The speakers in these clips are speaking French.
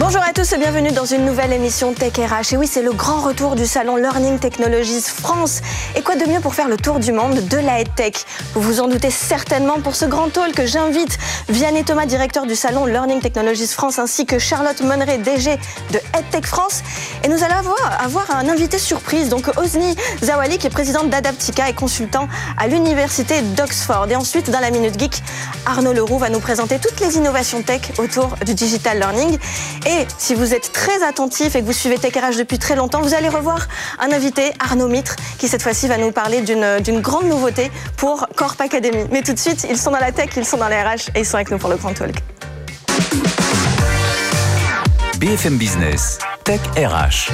Bonjour à tous et bienvenue dans une nouvelle émission Tech RH. Et oui, c'est le grand retour du salon Learning Technologies France. Et quoi de mieux pour faire le tour du monde de la EdTech? Vous vous en doutez certainement pour ce grand talk, j'invite Vianney Thomas, directeur du salon Learning Technologies France, ainsi que Charlotte Monneret, DG de EdTech France. Et nous allons avoir, un invité surprise, donc Osni Zawali, qui est présidente d'Adaptica et consultant à l'université d'Oxford. Et ensuite, dans la Minute Geek, Arnaud Leroux va nous présenter toutes les innovations tech autour du digital learning. Si vous êtes très attentif et que vous suivez TechRH depuis très longtemps, vous allez revoir un invité, Arnaud Mitre, qui cette fois-ci va nous parler d'une grande nouveauté pour Corp Academy. Mais tout de suite, ils sont dans la tech, ils sont dans les RH et ils sont avec nous pour le Grand Talk. BFM Business, Tech RH,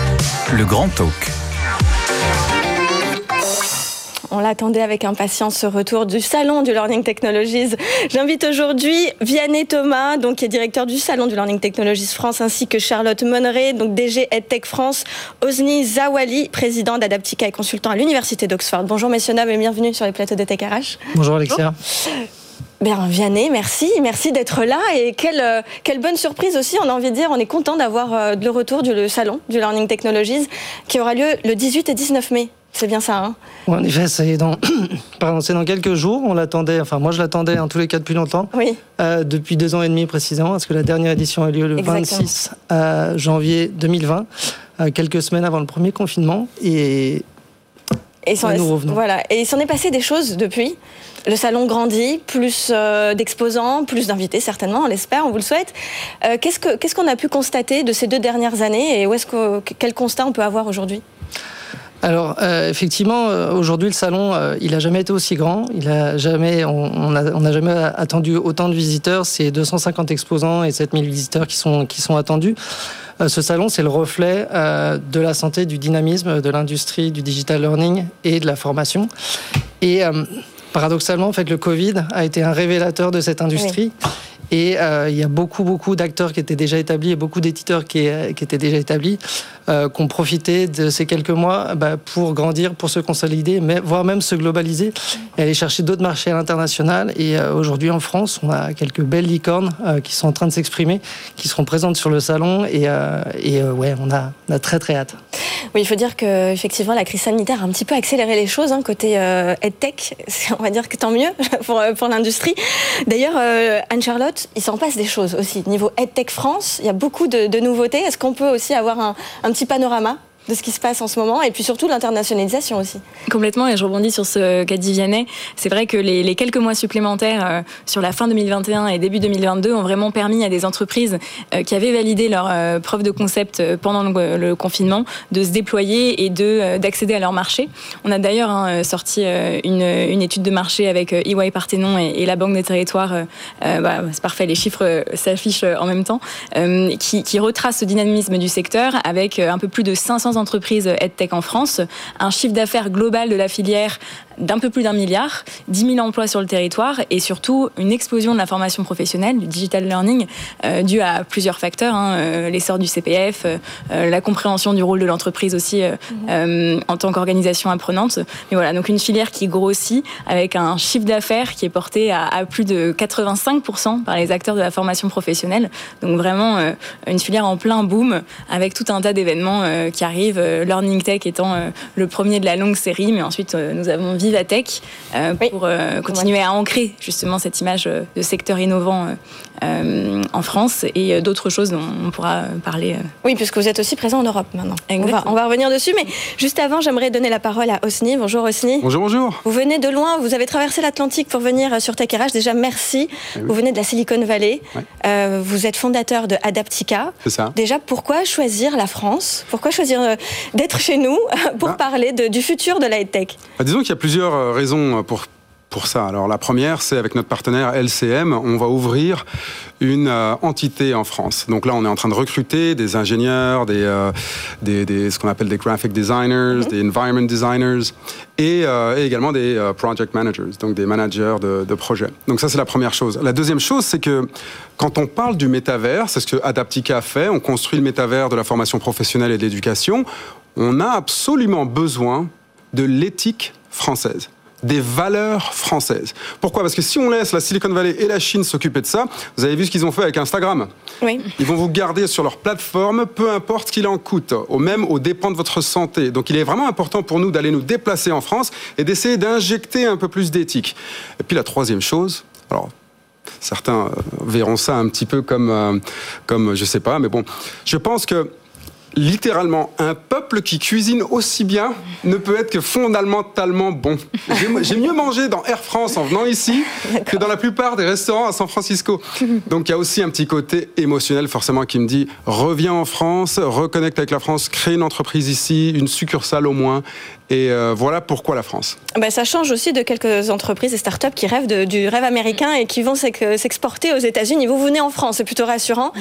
le Grand Talk. On l'attendait avec impatience ce retour du salon du Learning Technologies. J'invite aujourd'hui Vianney Thomas, donc qui est directeur du salon du Learning Technologies France, ainsi que Charlotte Monneret, donc DG EdTech France, Osni Zawali, président d'Adaptica et consultant à l'université d'Oxford. Bonjour messieurs dames et bienvenue sur les plateaux de Tech RH. Bonjour Alexia. Bien, Vianney, merci, merci d'être là et quelle, euh, quelle bonne surprise aussi. On a envie de dire, on est content d'avoir euh, le retour du salon du Learning Technologies qui aura lieu le 18 et 19 mai. C'est bien ça, hein? En effet, c'est dans, Pardon, dans quelques jours. On l'attendait, enfin moi je l'attendais en tous les cas depuis longtemps. Oui. Euh, depuis deux ans et demi précisément, parce que la dernière édition a lieu le 26 janvier 2020, euh, quelques semaines avant le premier confinement. Et, et. Voilà. Et il s'en est passé des choses depuis? Le salon grandit, plus euh, d'exposants, plus d'invités certainement, on l'espère, on vous le souhaite. qu'est-ce qu'on ce qu'on a pu constater de ces deux dernières années et où est-ce que, quel constat on peut avoir aujourd'hui? Alors euh, effectivement, euh, aujourd'hui le salon, euh, il a jamais été aussi grand. Il a jamais, on n'a jamais attendu autant de visiteurs. C'est 250 exposants et 7000 visiteurs qui sont qui sont attendus. ce salon, c'est le reflet de la santé, du dynamisme de l'industrie du digital learning et de la formation. Et paradoxalement, en fait, le Covid a été un révélateur de cette industrie. Et euh, il y a beaucoup, beaucoup d'acteurs qui étaient déjà établis et beaucoup d'éditeurs qui, euh, étaient déjà établis, euh, qui ont profité de ces quelques mois bah, pour grandir, pour se consolider, mais, voire même se globaliser et aller chercher d'autres marchés à l'international. Et euh, aujourd'hui, en France, on a quelques belles licornes qui sont en train de s'exprimer, qui seront présentes sur le salon. Et, ouais, on a, très, très hâte. Oui, il faut dire que effectivement, la crise sanitaire a un petit peu accéléré les choses hein, côté EdTech. On va dire que tant mieux pour l'industrie. D'ailleurs, Anne-Charlotte, il s'en passe des choses aussi. Niveau EdTech France, il y a beaucoup de, nouveautés. Est-ce qu'on peut aussi avoir un petit panorama? De ce qui se passe en ce moment et puis surtout l'internationalisation aussi. Complètement et je rebondis sur ce qu'a dit Vianney. C'est vrai que les, quelques mois supplémentaires euh, sur la fin 2021 et début 2022 ont vraiment permis à des entreprises euh, qui avaient validé leur euh, preuve de concept pendant le, confinement de se déployer et de d'accéder à leur marché. On a d'ailleurs hein, sorti une, étude de marché avec EY Parthenon et, et la Banque des Territoires. Bah, c'est parfait, les chiffres s'affichent en même temps, qui, qui retrace ce dynamisme du secteur avec un peu plus de 500 entreprises EdTech en France, un chiffre d'affaires global de la filière d'un peu plus d'un milliard, 10 000 emplois sur le territoire et surtout une explosion de la formation professionnelle, du digital learning, euh, dû à plusieurs facteurs, hein, euh, l'essor du CPF, euh, la compréhension du rôle de l'entreprise aussi mhm. en tant qu'organisation apprenante. Mais voilà, donc une filière qui grossit avec un chiffre d'affaires qui est porté à, à, plus de 85% par les acteurs de la formation professionnelle. Donc vraiment une filière en plein boom avec tout un tas d'événements qui arrivent, Learning Tech étant le premier de la longue série, mais ensuite nous avons Vivatech euh, pour euh, continuer à ancrer justement cette image euh, de secteur innovant en France et d'autres choses dont on pourra parler. Oui, puisque vous êtes aussi présent en Europe maintenant. On va, on va, revenir dessus, mais juste avant, j'aimerais donner la parole à Osni. Bonjour Osni. Bonjour, bonjour. Vous venez de loin, vous avez traversé l'Atlantique pour venir sur TechRH. Déjà, merci. Eh vous venez de la Silicon Valley. vous êtes fondateur de Adaptica. C'est ça. Déjà, pourquoi choisir la France? Pourquoi choisir d'être chez nous pour bah. parler de, du futur de la tech bah, Disons qu'il y a plusieurs raisons pour pour ça. Alors la première, c'est avec notre partenaire LCM, on va ouvrir une euh, entité en France. Donc là, on est en train de recruter des ingénieurs, des, euh, des, ce qu'on appelle des graphic designers, mhm. des environment designers, et, euh, également des project managers, donc des managers de, de projets. Donc ça, c'est la première chose. La deuxième chose, c'est que quand on parle du métavers, c'est ce que Adaptica fait, on construit le métavers de la formation professionnelle et de l'éducation, on a absolument besoin de l'éthique française des valeurs françaises. Pourquoi? Parce que si on laisse la Silicon Valley et la Chine s'occuper de ça, vous avez vu ce qu'ils ont fait avec Instagram. Oui. Ils vont vous garder sur leur plateforme, peu importe ce qu'il en coûte, au même au dépend de votre santé. Donc il est vraiment important pour nous d'aller nous déplacer en France et d'essayer d'injecter un peu plus d'éthique. Et puis la troisième chose, alors certains euh, verront ça un petit peu comme, euh, comme je sais pas, mais bon, je pense que littéralement, un peuple qui cuisine aussi bien ne peut être que fondamentalement bon. J'ai mieux mangé dans Air France en venant ici que dans la plupart des restaurants à San Francisco. Donc il y a aussi un petit côté émotionnel forcément qui me dit reviens en France, reconnecte avec la France, crée une entreprise ici, une succursale au moins, et euh, voilà pourquoi la France. Ben, ça change aussi de quelques entreprises et startups qui rêvent du rêve américain et qui vont s'exporter aux États-Unis. Vous venez en France, c'est plutôt rassurant.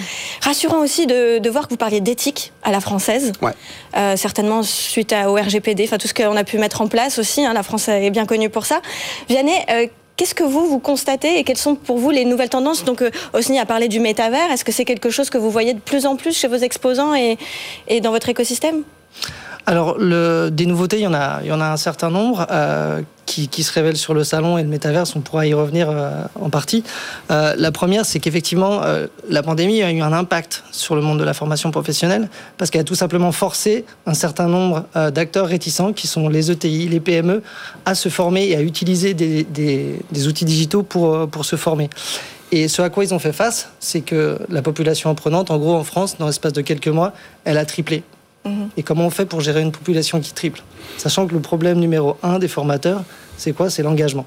Rassurant aussi de, voir que vous parliez d'éthique à la française. Ouais. Euh, certainement suite au RGPD, enfin tout ce qu'on a pu mettre en place aussi. Hein, la France est bien connue pour ça. Vianney, euh, Qu'est-ce que vous, vous constatez et quelles sont pour vous les nouvelles tendances? Donc, Osni a parlé du métavers. Est-ce que c'est quelque chose que vous voyez de plus en plus chez vos exposants et, et dans votre écosystème? Alors, le, des nouveautés, il y en a, il y en a un certain nombre euh, qui, qui, se révèlent sur le salon et le métaverse. On pourra y revenir euh, en partie. Euh, la première, c'est qu'effectivement, euh, la pandémie a eu un impact sur le monde de la formation professionnelle parce qu'elle a tout simplement forcé un certain nombre euh, d'acteurs réticents, qui sont les ETI, les PME, à se former et à utiliser des, des, des outils digitaux pour, pour se former. Et ce à quoi ils ont fait face, c'est que la population apprenante, en gros en France, dans l'espace de quelques mois, elle a triplé. Et comment on fait pour gérer une population qui triple? Sachant que le problème numéro un des formateurs, c'est quoi? C'est l'engagement.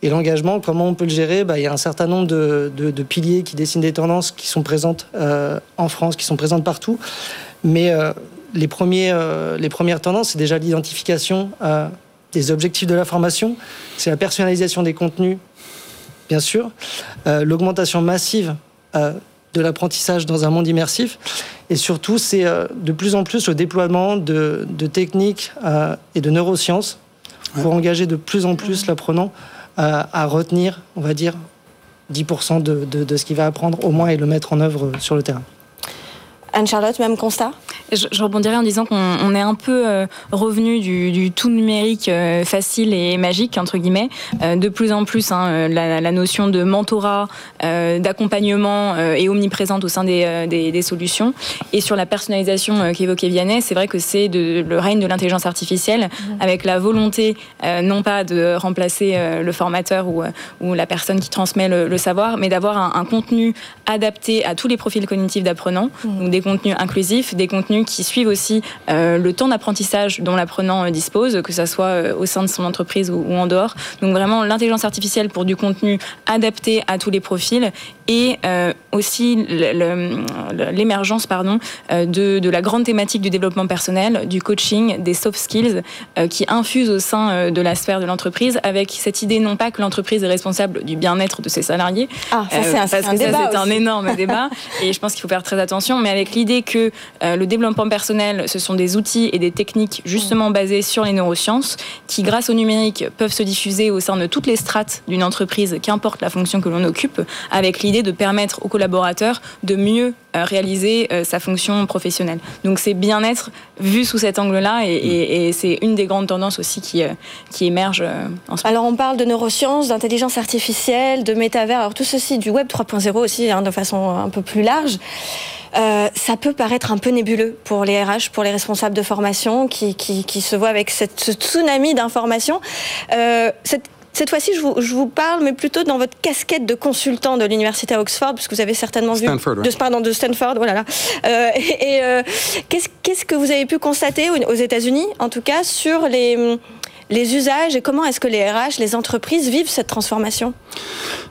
Et l'engagement, comment on peut le gérer? Bah, Il y a un certain nombre de, piliers qui dessinent des tendances qui sont présentes euh, en France, qui sont présentes partout. Mais euh, les, premiers, euh, les premières tendances, c'est déjà l'identification des objectifs de la formation, c'est la personnalisation des contenus, bien sûr, l'augmentation massive de l'apprentissage dans un monde immersif. Et surtout, c'est euh, de plus en plus le déploiement de, techniques euh, et de neurosciences pour engager de plus en plus l'apprenant euh, à retenir, on va dire, 10% de, de ce qu'il va apprendre au moins et le mettre en œuvre sur le terrain. Anne-Charlotte, même constat? Je, je, rebondirais en disant qu'on est un peu euh, revenu du, tout numérique euh, facile et magique, entre guillemets. Euh, de plus en plus, hein, la, notion de mentorat, d'accompagnement est omniprésente au sein des, solutions. Et sur la personnalisation qu'évoquait Vianney, c'est vrai que c'est le règne de l'intelligence artificielle, mmh. avec la volonté non pas de remplacer le formateur ou, la personne qui transmet le, savoir, mais d'avoir un, contenu adapté à tous les profils cognitifs d'apprenants, mmh. des contenus inclusifs, des contenus qui suivent aussi euh, le temps d'apprentissage dont l'apprenant euh, dispose, que ce soit euh, au sein de son entreprise ou, en dehors. Donc vraiment l'intelligence artificielle pour du contenu adapté à tous les profils et aussi l'émergence pardon de, de, la grande thématique du développement personnel, du coaching, des soft skills qui infusent au sein de la sphère de l'entreprise avec cette idée non pas que l'entreprise est responsable du bien-être de ses salariés, ah, ça c'est un, parce que ça c'est un énorme débat et je pense qu'il faut faire très attention, mais avec l'idée que le développement personnel, ce sont des outils et des techniques justement basées sur les neurosciences qui, grâce au numérique, peuvent se diffuser au sein de toutes les strates d'une entreprise, qu'importe la fonction que l'on occupe, avec l'idée de permettre aux collaborateurs de mieux euh, réaliser euh, sa fonction professionnelle. Donc c'est bien-être vu sous cet angle-là et, c'est une des grandes tendances aussi qui, euh, qui émerge en ce moment. Alors on parle de neurosciences, d'intelligence artificielle, de métavers, alors tout ceci du web 3.0 aussi hein, de façon un peu plus large. Euh, ça peut paraître un peu nébuleux pour les RH, pour les responsables de formation qui, qui, qui se voient avec cette, ce tsunami d'informations. Euh, cette cette fois-ci, je vous, je vous, parle, mais plutôt dans votre casquette de consultant de l'université à Oxford, parce que vous avez certainement Stanford, vu... De, pardon, de Stanford, voilà. là. Euh, et, euh, qu'est-ce que vous avez pu constater aux États-Unis, en tout cas, sur les les usages et comment est-ce que les RH, les entreprises vivent cette transformation?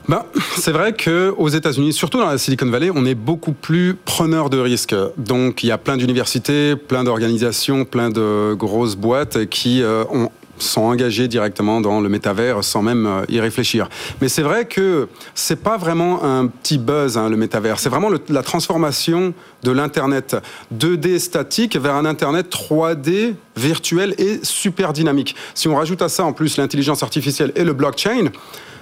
Ben, C'est vrai qu'aux États-Unis, surtout dans la Silicon Valley, on est beaucoup plus preneur de risques. Donc il y a plein d'universités, plein d'organisations, plein de grosses boîtes qui euh, ont sont engagés directement dans le métavers sans même euh, y réfléchir. Mais c'est vrai que c'est pas vraiment un petit buzz hein, le métavers, c'est vraiment la transformation de l'internet 2D statique vers un internet 3D virtuel et super dynamique. Si on rajoute à ça en plus l'intelligence artificielle et le blockchain,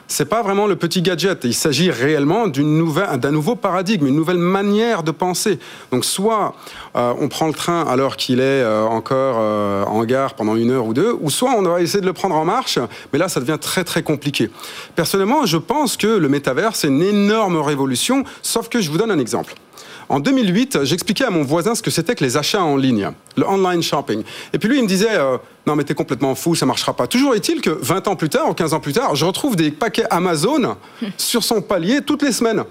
c'est pas vraiment le petit gadget. Il s'agit réellement d'un nouveau paradigme, une nouvelle manière de penser. Donc, soit euh, on prend le train alors qu'il est euh, encore euh, en gare pendant une heure ou deux, ou soit on va essayer de le prendre en marche, mais là, ça devient très très compliqué. Personnellement, je pense que le métavers, c'est une énorme révolution, sauf que je vous donne un exemple. En 2008, j'expliquais à mon voisin ce que c'était que les achats en ligne, le online shopping. Et puis lui, il me disait, euh, non mais t'es complètement fou, ça marchera pas. Toujours est-il que 20 ans plus tard, ou 15 ans plus tard, je retrouve des paquets Amazon sur son palier toutes les semaines.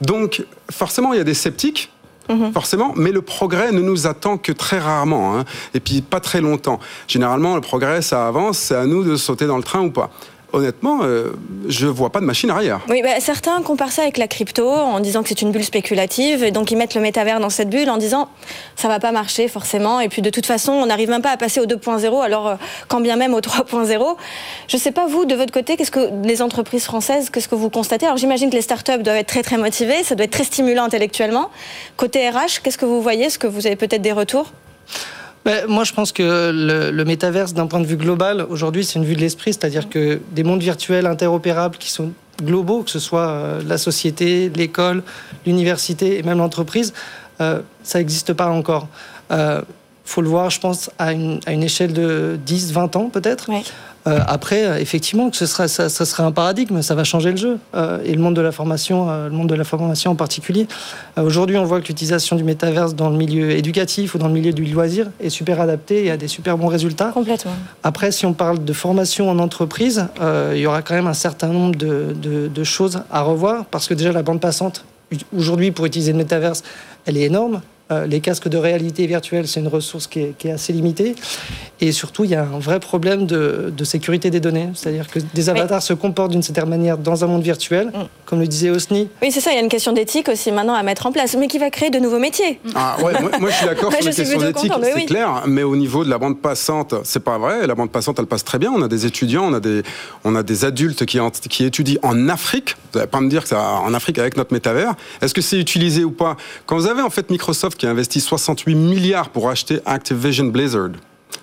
Donc forcément, il y a des sceptiques. Mhm. Forcément, mais le progrès ne nous attend que très rarement, hein. et puis pas très longtemps. Généralement, le progrès, ça avance, c'est à nous de sauter dans le train ou pas honnêtement, euh, je ne vois pas de machine arrière. Oui, bah, certains comparent ça avec la crypto en disant que c'est une bulle spéculative et donc ils mettent le métavers dans cette bulle en disant ça va pas marcher forcément et puis de toute façon on n'arrive même pas à passer au 2.0 alors euh, quand bien même au 3.0. Je ne sais pas vous de votre côté qu'est-ce que les entreprises françaises qu'est-ce que vous constatez? Alors j'imagine que les startups doivent être très très motivées, ça doit être très stimulant intellectuellement. Côté RH, qu'est-ce que vous voyez? Est-ce que vous avez peut-être des retours? Moi, je pense que le, le métaverse, d'un point de vue global, aujourd'hui, c'est une vue de l'esprit, c'est-à-dire que des mondes virtuels interopérables qui sont globaux, que ce soit euh, la société, l'école, l'université et même l'entreprise, euh, ça n'existe pas encore. Il euh, faut le voir, je pense, à une, à une échelle de 10, 20 ans peut-être. Oui. Euh, après, euh, effectivement, que ce sera, ça, serait un paradigme, ça va changer le jeu. Euh, et le monde de la formation, le monde de la formation en particulier. Aujourd'hui, on voit que l'utilisation du métaverse dans le milieu éducatif ou dans le milieu du loisir est super adaptée et a des super bons résultats. Complètement. Après, si on parle de formation en entreprise, il y aura quand même un certain nombre de, de choses à revoir parce que déjà la bande passante, aujourd'hui, pour utiliser le métaverse, elle est énorme. Euh, les casques de réalité virtuelle, c'est une ressource qui est, assez limitée. Et surtout, il y a un vrai problème de, sécurité des données. C'est-à-dire que des avatars se comportent d'une certaine manière dans un monde virtuel, mm. comme le disait Osni. Oui, c'est ça. Il y a une question d'éthique aussi maintenant à mettre en place, mais qui va créer de nouveaux métiers. Ah ouais, moi, je suis d'accord sur la question d'éthique, c'est clair. Mais au niveau de la bande passante, c'est pas vrai. La bande passante, elle passe très bien. On a des étudiants, on a des, on a des adultes qui, qui étudient en Afrique. Vous n'allez pas me dire que c'est en Afrique avec notre métavers. Est-ce que c'est utilisé ou pas? Quand vous avez en fait Microsoft qui a investi 68 milliards pour acheter Activision Blizzard.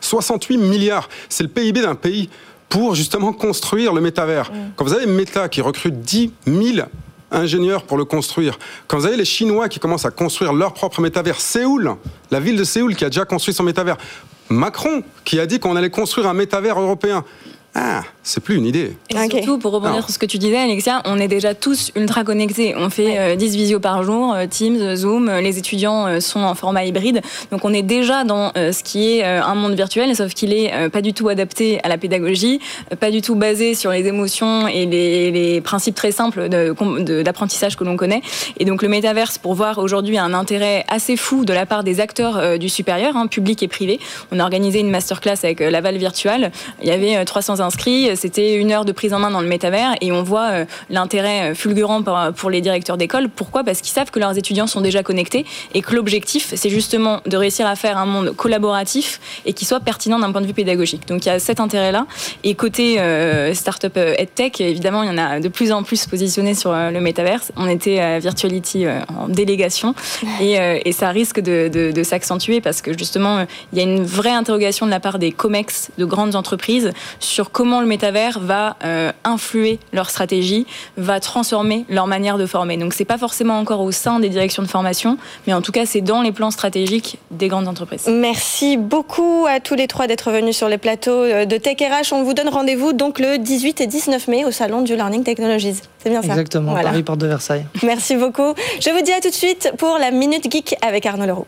68 milliards, c'est le PIB d'un pays pour justement construire le métavers. Mm. Quand vous avez Meta qui recrute 10 000 ingénieurs pour le construire. Quand vous avez les Chinois qui commencent à construire leur propre métavers, Séoul, la ville de Séoul qui a déjà construit son métavers, Macron qui a dit qu'on allait construire un métavers européen. Ah, c'est plus une idée. Et surtout, pour rebondir sur ce que tu disais, Alexia, on est déjà tous ultra connectés. On fait 10 euh, visios par jour, euh, Teams, Zoom, euh, les étudiants sont en format hybride. Donc on est déjà dans ce qui est un monde virtuel, sauf qu'il est pas du tout adapté à la pédagogie, pas du tout basé sur les émotions et les, principes très simples d'apprentissage que l'on connaît. Et donc le métaverse, pour voir aujourd'hui un intérêt assez fou de la part des acteurs du supérieur, hein, public et privé. On a organisé une masterclass avec Laval Virtual. Il y avait 300 inscrits. C'était une heure de prise en main dans le métavers et on voit euh, l'intérêt euh, fulgurant pour les directeurs d'école. Pourquoi? Parce qu'ils savent que leurs étudiants sont déjà connectés et que l'objectif, c'est justement de réussir à faire un monde collaboratif et qui soit pertinent d'un point de vue pédagogique. Donc il y a cet intérêt-là. Et côté euh, startup EdTech, évidemment, il y en a de plus en plus positionnés sur le métaverse. On était à Virtuality en délégation et, ça risque de, de s'accentuer parce que justement, il y a une vraie interrogation de la part des COMEX de grandes entreprises sur comment le métavers va euh, influer leur stratégie, va transformer leur manière de former. Donc c'est pas forcément encore au sein des directions de formation, mais en tout cas c'est dans les plans stratégiques des grandes entreprises. Merci beaucoup à tous les trois d'être venus sur les plateaux euh, de Tech RH. On vous donne rendez-vous donc le 18 et 19 mai au salon du Learning Technologies. C'est bien ça Exactement, Paris Porte de Versailles. Merci beaucoup. Je vous dis à tout de suite pour la Minute Geek avec Arnaud Leroux.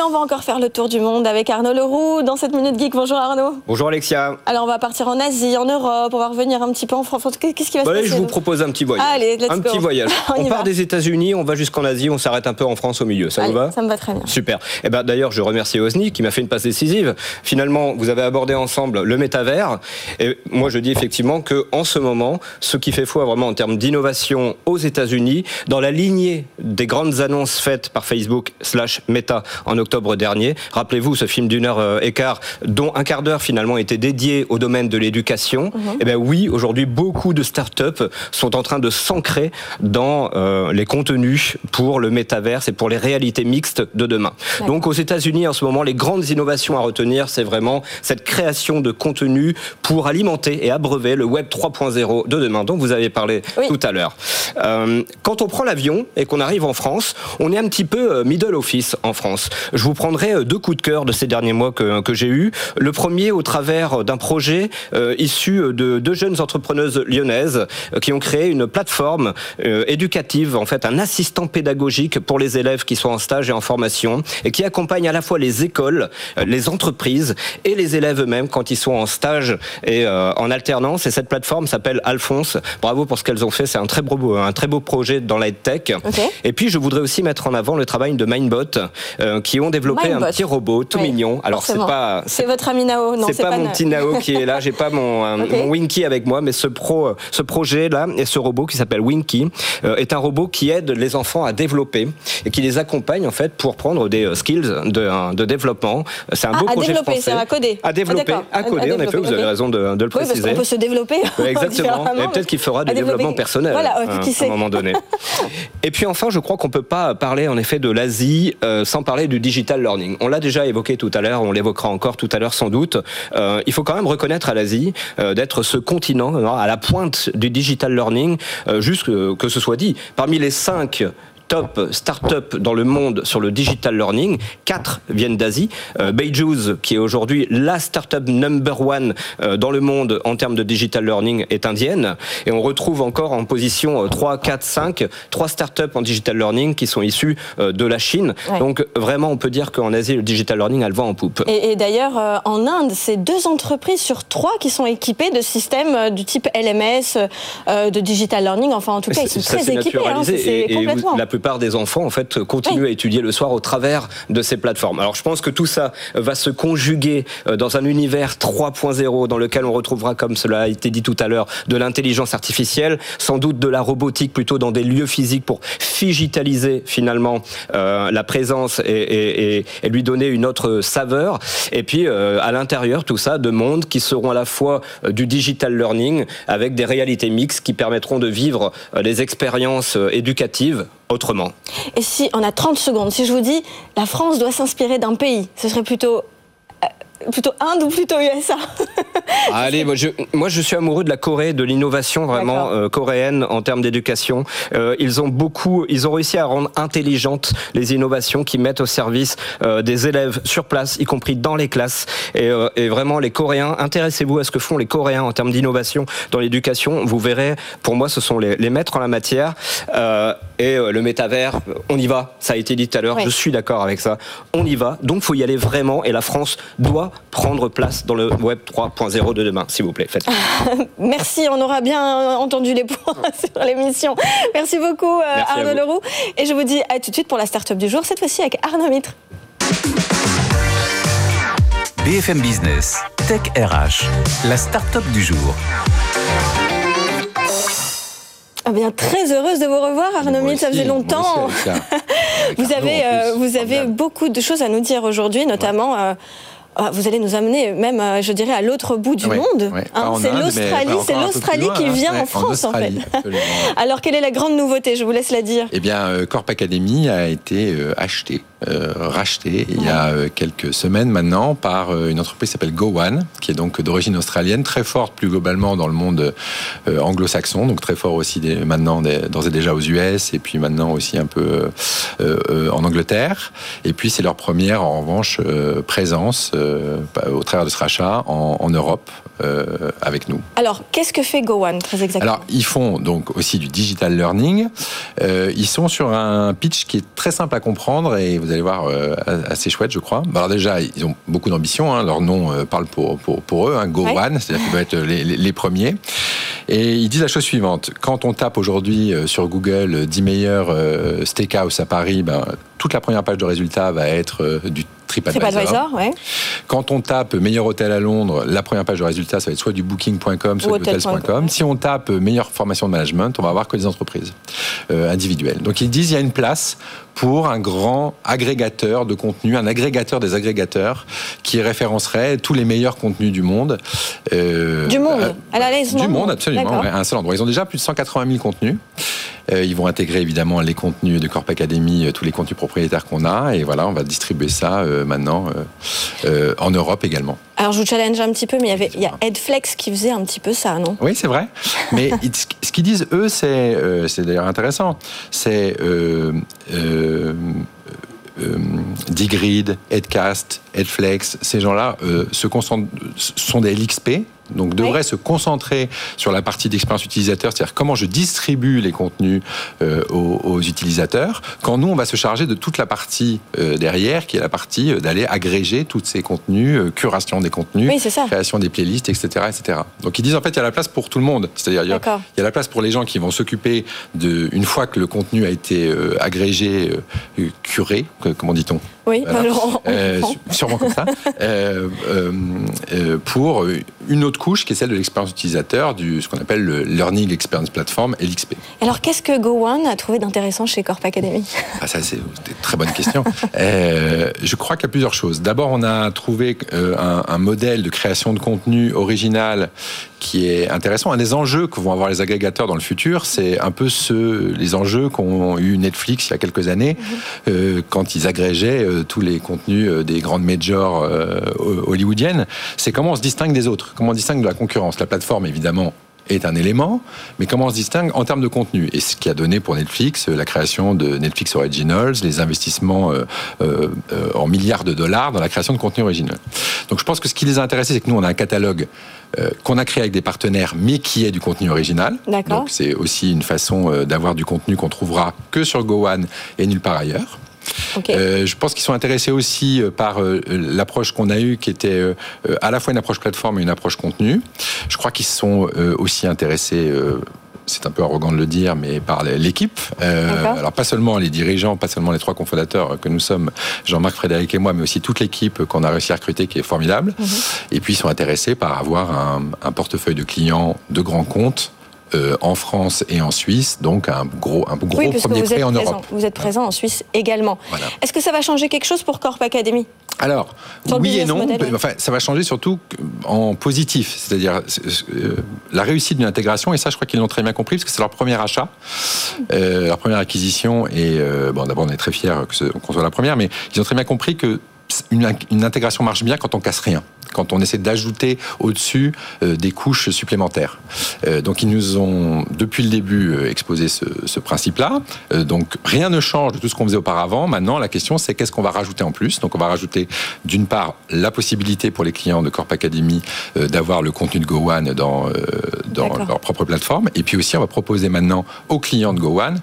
On va encore faire le tour du monde avec Arnaud Leroux dans cette Minute Geek. Bonjour Arnaud. Bonjour Alexia. Alors on va partir en Asie, en Europe, on va revenir un petit peu en France. Qu'est-ce qui va se bah, passer Je vous propose un petit voyage. Allez, let's un petit voyage. on, part des États-Unis, on va jusqu'en Asie, on s'arrête un peu en France au milieu. Ça vous va Ça me va très bien. Super. Et eh ben d'ailleurs, je remercie Osni qui m'a fait une passe décisive. Finalement, vous avez abordé ensemble le métavers. Et moi, je dis effectivement que en ce moment, ce qui fait foi vraiment en termes d'innovation aux États-Unis, dans la lignée des grandes annonces faites par Facebook slash Meta en octobre dernier. Rappelez-vous ce film d'une heure euh, et quart, dont un quart d'heure finalement était dédié au domaine de l'éducation. Mhm. Eh bien oui, aujourd'hui, beaucoup de startups sont en train de s'ancrer dans euh, les contenus pour le métaverse et pour les réalités mixtes de demain. Donc aux États-Unis, en ce moment, les grandes innovations à retenir, c'est vraiment cette création de contenu pour alimenter et abreuver le Web 3.0 de demain, dont vous avez parlé tout à l'heure. Euh, quand on prend l'avion et qu'on arrive en France, on est un petit peu middle office en France. Je vous prendrai euh, deux coups de cœur de ces derniers mois que, que j'ai eus. Le premier au travers d'un projet euh, issu de deux jeunes entrepreneuses lyonnaises euh, qui ont créé une plateforme éducative, en fait un assistant pédagogique pour les élèves qui sont en stage et en formation et qui accompagne à la fois les écoles, les entreprises et les élèves eux-mêmes quand ils sont en stage et en alternance. Et cette plateforme s'appelle Alphonse. Bravo pour ce qu'elles ont fait. C'est un très beau, un très beau projet dans la tech. Et puis je voudrais aussi mettre en avant le travail de Mindbot qui ont développé un petit robot tout mignon. Alors c'est pas c'est votre ami Nao, non c'est pas, pas, mon petit Nao qui est là. J'ai pas mon, euh, mon Winky avec moi, mais ce pro, ce projet là et ce robot qui s'appelle Winky euh, est un robot qui aide les enfants à développer et qui les accompagne en fait pour prendre des euh, skills de, de développement. C'est un beau à projet développer, français. À coder. À développer, à, coder. en effet, vous avez raison de, de le préciser. Oui, parce qu'on peut se développer. Exactement. Et peut-être qu'il fera du développement personnel voilà, hein, à un moment donné. et puis enfin, je crois qu'on peut pas parler en effet de l'Asie sans parler du digital learning. On l'a déjà évoqué tout à l'heure, on l'évoquera encore tout à l'heure sans doute. Euh, il faut quand même reconnaître à l'Asie euh, d'être ce continent euh, à la pointe du digital learning, juste que ce soit dit. Parmi les cinq top start-up dans le monde sur le digital learning. Quatre viennent d'Asie. Euh, Beijus, qui est aujourd'hui la start-up number one euh, dans le monde en termes de digital learning, est indienne. Et on retrouve encore en position 3, 4, 5, trois start-up en digital learning qui sont issues euh, de la Chine. Donc vraiment, on peut dire qu'en Asie, le digital learning, elle va en poupe. Et, d'ailleurs, euh, en Inde, c'est deux entreprises sur trois qui sont équipées de systèmes du type LMS, de digital learning. Enfin, en tout cas, ils sont très équipés. Hein, et, complètement plupart des enfants en fait continuent à étudier le soir au travers de ces plateformes. Alors je pense que tout ça va se conjuguer euh, dans un univers 3.0 dans lequel on retrouvera, comme cela a été dit tout à l'heure, de l'intelligence artificielle, sans doute de la robotique plutôt dans des lieux physiques pour digitaliser finalement euh, la présence et, lui donner une autre saveur. Et puis euh, à l'intérieur tout ça de mondes qui seront à la fois du digital learning avec des réalités mixtes qui permettront de vivre des expériences éducatives autrement. Et si on a 30 secondes, si je vous dis la France doit s'inspirer d'un pays, ce serait plutôt plutôt Inde ou plutôt USA Allez, moi je, moi je suis amoureux de la Corée, de l'innovation vraiment euh, coréenne en termes d'éducation. Euh, ils ont beaucoup, ils ont réussi à rendre intelligentes les innovations qui mettent au service euh, des élèves sur place, y compris dans les classes. Et, et vraiment, les Coréens, intéressez-vous à ce que font les Coréens en termes d'innovation dans l'éducation. Vous verrez, pour moi, ce sont les, les maîtres en la matière. Et le métavers, on y va. Ça a été dit tout à l'heure. Je suis d'accord avec ça. On y va. Donc, faut y aller vraiment. Et la France doit prendre place dans le Web 3.0 de demain, s'il vous plaît. Faites. Merci, on aura bien entendu les points sur l'émission. Merci beaucoup euh, Arnaud Leroux. Et je vous dis à tout de suite pour la start-up du jour, cette fois-ci avec Arnaud Mitre. BFM Business, Tech RH, la start-up du jour. Ah bien, très heureuse de vous revoir, Arnaud Mitre, ça faisait longtemps. vous avez, euh, vous avez beaucoup de choses à nous dire aujourd'hui, notamment euh, ah, vous allez nous amener même, euh, je dirais, à l'autre bout du monde. Hein, c'est l'Australie, c'est l'Australie qui hein. vient en France, en, fait. Alors, quelle est la grande nouveauté? Je vous laisse la dire. Eh bien, euh, Corp Academy a été acheté, racheté il y a quelques semaines maintenant par une entreprise qui s'appelle GoOne, qui est donc d'origine australienne, très forte plus globalement dans le monde anglo-saxon, donc très fort aussi maintenant d'ores et déjà aux US et puis maintenant aussi un peu en Angleterre. Et puis c'est leur première en revanche présence euh, au travers de ce rachat en, Europe euh, avec nous. Alors, qu'est-ce que fait GoOne très exactement? Alors, ils font donc aussi du digital learning. Euh, ils sont sur un pitch qui est très simple à comprendre et vous vous allez voir, assez chouette, je crois. Alors déjà, ils ont beaucoup d'ambition. Hein. Leur nom parle pour, pour, pour eux. Hein. Go One, c'est-à-dire qu'ils doivent être les, les, premiers. Et ils disent la chose suivante quand on tape aujourd'hui sur Google 10 meilleurs steakhouse à Paris, ben, toute la première page de résultats va être du TripAdvisor. Quand on tape meilleur hôtel à Londres, la première page de résultats, ça va être soit du booking.com, soit du hotels.com. Si on tape meilleure formation de management, on va avoir que des entreprises euh, individuelles. Donc ils disent il y a une place pour un grand agrégateur de contenu, un agrégateur des agrégateurs qui référencerait tous les meilleurs contenus du monde. Euh, du monde, euh, à la Du monde, absolument, à un seul endroit. Ils ont déjà plus de 180 000 contenus. Euh, ils vont intégrer évidemment les contenus de Corp Academy, tous les contenus propriétaires qu'on a, et voilà, on va distribuer ça maintenant en Europe également. Alors je vous challenge un petit peu, mais il y avait il y a Edflex qui faisait un petit peu ça, non? Oui, c'est vrai. Mais ce qu'ils disent eux, c'est c'est d'ailleurs intéressant. C'est euh, euh, Digrid, Edcast, Edflex, ces gens-là se concentrent, sont des LXP, donc devrait se concentrer sur la partie d'expérience utilisateur, c'est-à-dire comment je distribue les contenus euh, aux, utilisateurs, quand nous, on va se charger de toute la partie euh, derrière, qui est la partie euh, d'aller agréger tous ces contenus, curation des contenus, création des playlists, etc., etc. Donc ils disent en fait, il y a la place pour tout le monde. C'est-à-dire, il, y a la place pour les gens qui vont s'occuper de, une fois que le contenu a été agrégé, curé, comment dit-on? Oui, alors euh, sûrement comme ça. Euh, euh, pour une autre couche qui est celle de l'expérience utilisateur, du ce qu'on appelle le Learning Experience Platform, LXP. Alors, qu'est-ce que GoOne a trouvé d'intéressant chez Corp Academy? Ah, Ça, c'est une très bonne question. je crois qu'il y a plusieurs choses. D'abord, on a trouvé un, un, modèle de création de contenu original qui est intéressant. Un des enjeux que vont avoir les agrégateurs dans le futur, c'est un peu ce, les enjeux qu'ont eu Netflix il y a quelques années, mhm. euh, quand ils agrégeaient euh, tous les contenus euh, des grandes majors hollywoodiennes. C'est comment on se distingue des autres, comment on distingue de la concurrence. La plateforme, évidemment, est un élément, mais comment on se distingue en termes de contenu Et ce qui a donné pour Netflix la création de Netflix Originals, les investissements euh, euh, en milliards de dollars dans la création de contenu original. Donc je pense que ce qui les a intéressés, c'est que nous, on a un catalogue euh, qu'on a créé avec des partenaires, mais qui est du contenu original. Donc c'est aussi une façon d'avoir du contenu qu'on trouvera que sur GoOne et nulle part ailleurs. Euh, je pense qu'ils sont intéressés aussi euh, par euh, l'approche qu'on a eue, qui était à la fois une approche plateforme et une approche contenu. Je crois qu'ils sont aussi intéressés c'est un peu arrogant de le dire, mais par l'équipe. alors pas seulement les dirigeants, pas seulement les trois cofondateurs que nous sommes, Jean-Marc, Frédéric et moi, mais aussi toute l'équipe qu'on a réussi à recruter qui est formidable. Mhm. Et puis ils sont intéressés par avoir un, un portefeuille de clients de grands comptes euh, en France et en Suisse, donc un gros, un gros premier prêt en Europe. Vous êtes présent en Suisse également. Est-ce que ça va changer quelque chose pour Corp Academy alors, oui et non. Enfin, ça va changer surtout en positif. C'est-à-dire euh, la réussite d'une intégration, et ça, je crois qu'ils l'ont très bien compris, parce que c'est leur premier achat, euh, leur première acquisition. Et bon, d'abord, on est très fiers qu'on soit la première, mais ils ont très bien compris que une, intégration marche bien quand on casse rien quand on essaie d'ajouter au-dessus euh, des couches supplémentaires. Euh, donc ils nous ont depuis le début euh, exposé ce, principe-là. donc rien ne change de tout ce qu'on faisait auparavant. Maintenant, la question c'est qu'est-ce qu'on va rajouter en plus? Donc on va rajouter d'une part la possibilité pour les clients de Corp Academy d'avoir le contenu de GoOne dans, dans leur propre plateforme. Et puis aussi on va proposer maintenant aux clients de GoOne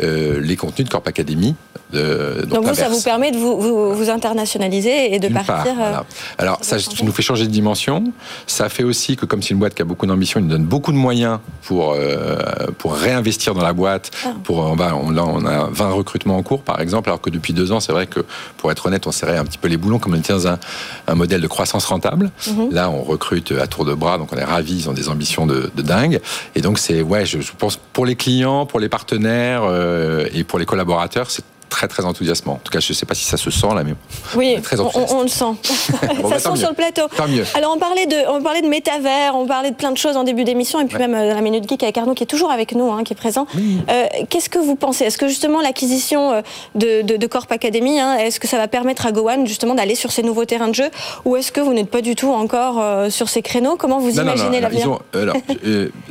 les contenus de Corp Academy donc, vous, ça vous permet de vous, vous, internationaliser? Et de partir. Euh, Alors ça nous fait changer de dimension. Ça fait aussi que comme c'est une boîte qui a beaucoup d'ambition, il nous donne beaucoup de moyens pour euh, pour réinvestir dans la boîte. Ah. Pour on va on, là on a 20 recrutements en cours par exemple, alors que depuis deux ans c'est vrai que pour être honnête on serrait un petit peu les boulons comme on était dans un, un modèle de croissance rentable. Mhm. Là on recrute à tour de bras donc on est ravis, ils ont des ambitions de, de dingue. Et donc c'est ouais je, pense pour les clients, pour les partenaires euh, et pour les collaborateurs c'est très très enthousiasmant. En tout cas, je ne sais pas si ça se sent là, mais oui, on, très on, on, le sent. ça bah, sent sur le plateau. Tant mieux. Alors on parlait de, on parlait de métavers, on parlait de plein de choses en début d'émission, et puis même euh, la minute geek avec Arnaud qui est toujours avec nous, hein, qui est présent. Euh, Qu'est-ce que vous pensez? Est-ce que justement l'acquisition euh, de, de, de, Corp Academy, hein, est-ce que ça va permettre à Gowan justement d'aller sur ces nouveaux terrains de jeu, ou est-ce que vous n'êtes pas du tout encore euh, sur ces créneaux? Comment vous imaginez l'avenir?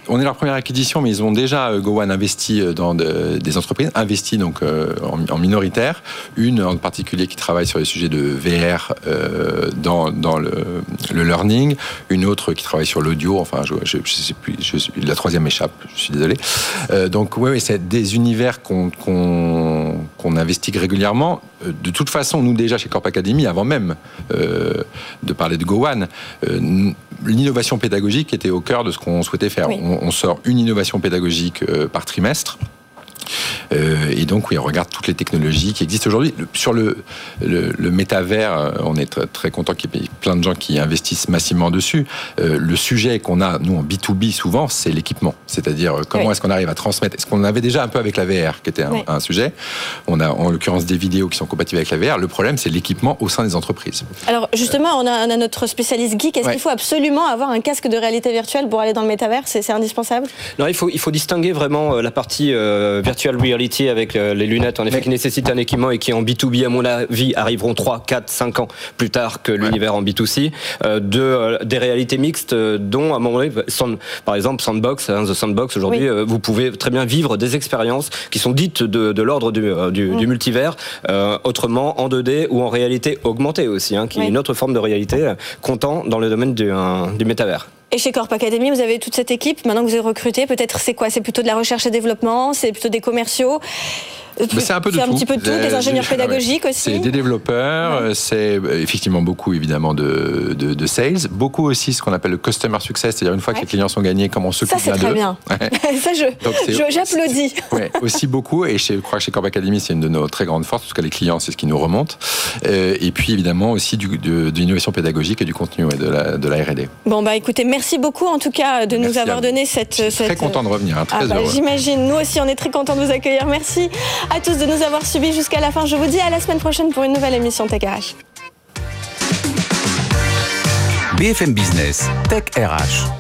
On est leur première acquisition, mais ils ont déjà Gowan investi dans des entreprises, investi donc en, en minoritaire, une en particulier qui travaille sur les sujets de VR euh, dans, dans le, le, learning, une autre qui travaille sur l'audio, enfin je, je, je, sais plus, je, la troisième échappe, je suis désolé. Euh, donc oui, ouais, c'est des univers qu'on qu'on investigue régulièrement. Euh, de toute façon, nous déjà chez Corp Academy, avant même euh, de parler de euh, l'innovation pédagogique était au cœur de ce qu'on souhaitait faire. On, on, sort une innovation pédagogique par trimestre. Euh, et donc, oui, on regarde toutes les technologies qui existent aujourd'hui. Sur le, le, métavers, euh, on est très, très content qu'il y ait plein de gens qui investissent massivement dessus. Euh, le sujet qu'on a, nous, en B2B, souvent, c'est l'équipement. C'est-à-dire, comment est-ce qu'on arrive à transmettre? Est-ce qu'on avait déjà un peu avec la VR, qui était un, sujet? On a, en l'occurrence, des vidéos qui sont compatibles avec la VR. Le problème, c'est l'équipement au sein des entreprises. Alors, justement, on a, notre spécialiste geek. Est-ce qu'il faut absolument avoir un casque de réalité virtuelle pour aller dans le métavers? C'est indispensable? Non, il faut, il faut distinguer vraiment la partie virtual reality avec euh, les lunettes, en effet, qui nécessitent un équipement et qui en B2B, à mon avis, arriveront 3, 4, 5 ans plus tard que l'univers en B2C, euh, de, euh, des réalités mixtes dont, à un moment donné, par exemple, Sandbox, hein, The Sandbox, aujourd'hui, vous pouvez très bien vivre des expériences qui sont dites de, l'ordre du, du, multivers, autrement en 2D ou en réalité augmentée aussi, hein, qui est une autre forme de réalité comptant dans le domaine du, du métavers. Et chez Corp Academy, vous avez toute cette équipe. Maintenant que vous avez recruté, peut-être c'est quoi? C'est plutôt de la recherche et développement? C'est plutôt des commerciaux? C'est un peu de un petit peu de tout, des ingénieurs pédagogiques aussi. C'est des développeurs, c'est euh, effectivement beaucoup évidemment de, de, sales, beaucoup aussi ce qu'on appelle le customer success, c'est-à-dire une fois que les clients sont gagnés, comment on s'occupe bien d'eux. Ça c'est très bien. ça je, j'applaudis. Ouais, aussi beaucoup et je crois que chez Corp Academy c'est une de nos très grandes forces, parce que les clients c'est ce qui nous remonte. Euh, et puis évidemment aussi du, de, l'innovation pédagogique et du contenu de la, de la R&D. Bon bah écoutez, merci beaucoup en tout cas de nous avoir donné cette, cette... Très content de revenir, hein, très ah, bah, heureux. J'imagine, nous aussi on est très content de vous accueillir. Merci à tous de nous avoir suivis jusqu'à la fin. Je vous dis à la semaine prochaine pour une nouvelle émission Tech RH. BFM Business, Tech RH.